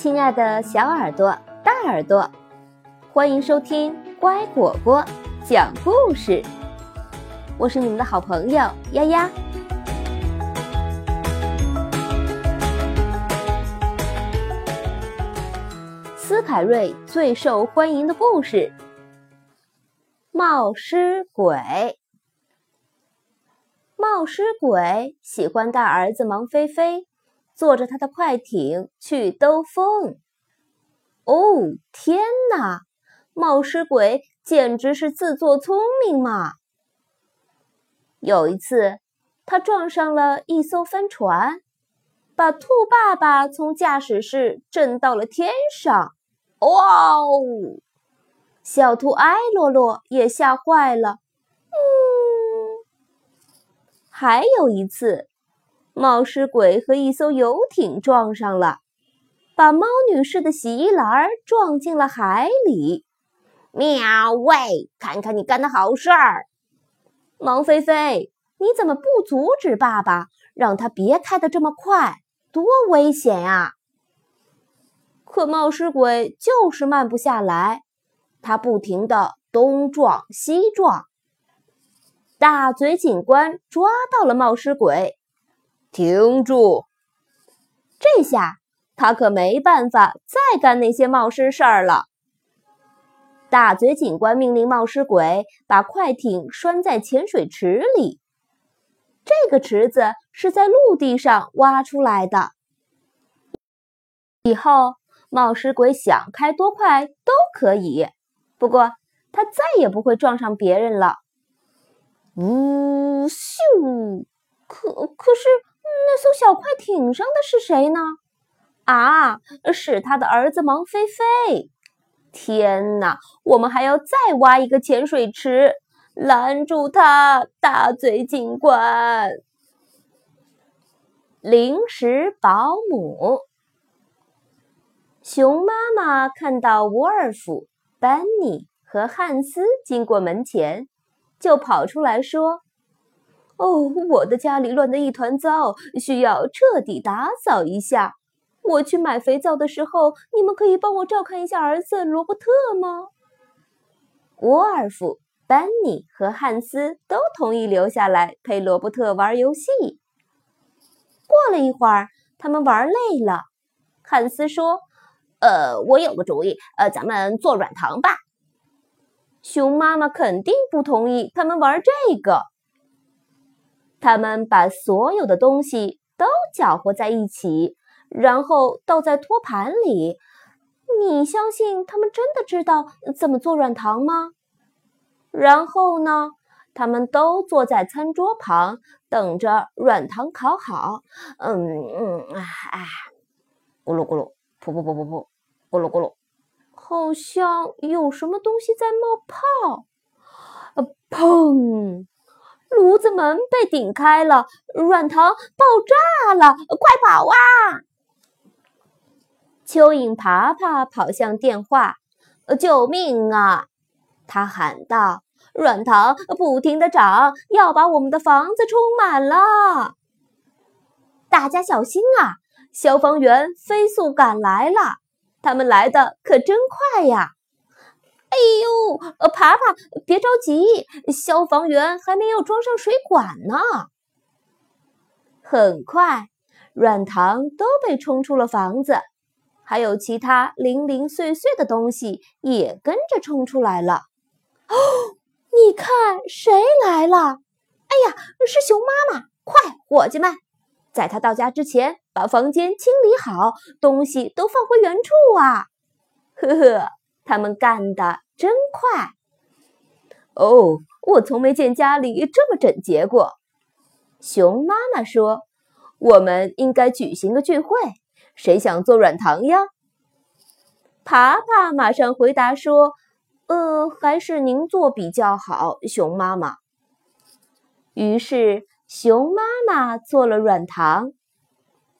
亲爱的小耳朵、大耳朵，欢迎收听乖果果讲故事。我是你们的好朋友丫丫。斯凯瑞最受欢迎的故事：冒失鬼。冒失鬼喜欢带儿子忙飞飞。坐着他的快艇去兜风。哦，天哪！冒失鬼简直是自作聪明嘛！有一次，他撞上了一艘帆船，把兔爸爸从驾驶室震到了天上。哇哦！小兔埃洛洛也吓坏了。嗯，还有一次。冒失鬼和一艘游艇撞上了，把猫女士的洗衣篮撞进了海里。喵！喂，看看你干的好事儿！毛菲菲，你怎么不阻止爸爸，让他别开得这么快？多危险呀！可冒失鬼就是慢不下来，他不停地东撞西撞。大嘴警官抓到了冒失鬼。停住！这下他可没办法再干那些冒失事儿了。大嘴警官命令冒失鬼把快艇拴在潜水池里。这个池子是在陆地上挖出来的。以后冒失鬼想开多快都可以，不过他再也不会撞上别人了。呜咻！可可是。那艘小快艇上的是谁呢？啊，是他的儿子王菲菲。天哪，我们还要再挖一个潜水池，拦住他！大嘴警官，临时保姆。熊妈妈看到沃尔夫、班尼和汉斯经过门前，就跑出来说。哦，我的家里乱得一团糟，需要彻底打扫一下。我去买肥皂的时候，你们可以帮我照看一下儿子罗伯特吗？沃尔夫、班尼和汉斯都同意留下来陪罗伯特玩游戏。过了一会儿，他们玩累了。汉斯说：“呃，我有个主意，呃，咱们做软糖吧。”熊妈妈肯定不同意他们玩这个。他们把所有的东西都搅和在一起，然后倒在托盘里。你相信他们真的知道怎么做软糖吗？然后呢？他们都坐在餐桌旁，等着软糖烤好。嗯嗯啊啊！咕噜咕噜，噗噗噗噗噗，咕噜咕噜，好像有什么东西在冒泡。呃，砰！炉子门被顶开了，软糖爆炸了！快跑啊！蚯蚓爬爬跑向电话，救命啊！他喊道：“软糖不停的涨，要把我们的房子充满了！大家小心啊！消防员飞速赶来了，他们来的可真快呀！”哎呦，呃，爬爬，别着急，消防员还没有装上水管呢。很快，软糖都被冲出了房子，还有其他零零碎碎的东西也跟着冲出来了。哦，你看谁来了？哎呀，是熊妈妈！快，伙计们，在他到家之前，把房间清理好，东西都放回原处啊！呵呵。他们干得真快哦！我从没见家里这么整洁过。熊妈妈说：“我们应该举行个聚会，谁想做软糖呀？”爬爬马上回答说：“呃，还是您做比较好，熊妈妈。”于是熊妈妈做了软糖，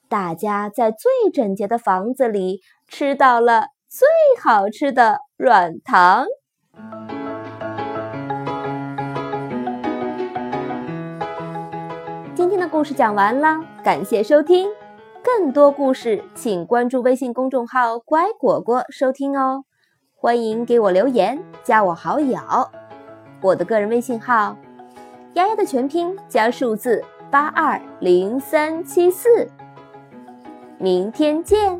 大家在最整洁的房子里吃到了。最好吃的软糖。今天的故事讲完了，感谢收听。更多故事，请关注微信公众号“乖果果”收听哦。欢迎给我留言，加我好友。我的个人微信号：丫丫的全拼加数字八二零三七四。明天见。